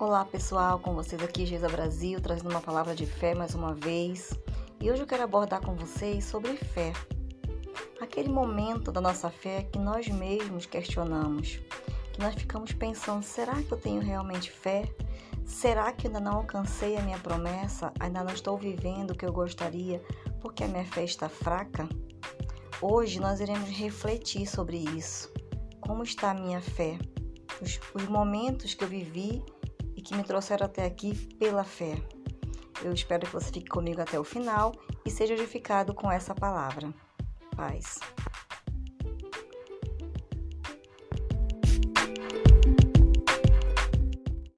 Olá pessoal, com vocês aqui Geisa Brasil, trazendo uma palavra de fé mais uma vez. E hoje eu quero abordar com vocês sobre fé. Aquele momento da nossa fé que nós mesmos questionamos, que nós ficamos pensando: será que eu tenho realmente fé? Será que ainda não alcancei a minha promessa? Ainda não estou vivendo o que eu gostaria porque a minha fé está fraca? Hoje nós iremos refletir sobre isso. Como está a minha fé? Os, os momentos que eu vivi e que me trouxeram até aqui pela fé. Eu espero que você fique comigo até o final e seja edificado com essa palavra. Paz.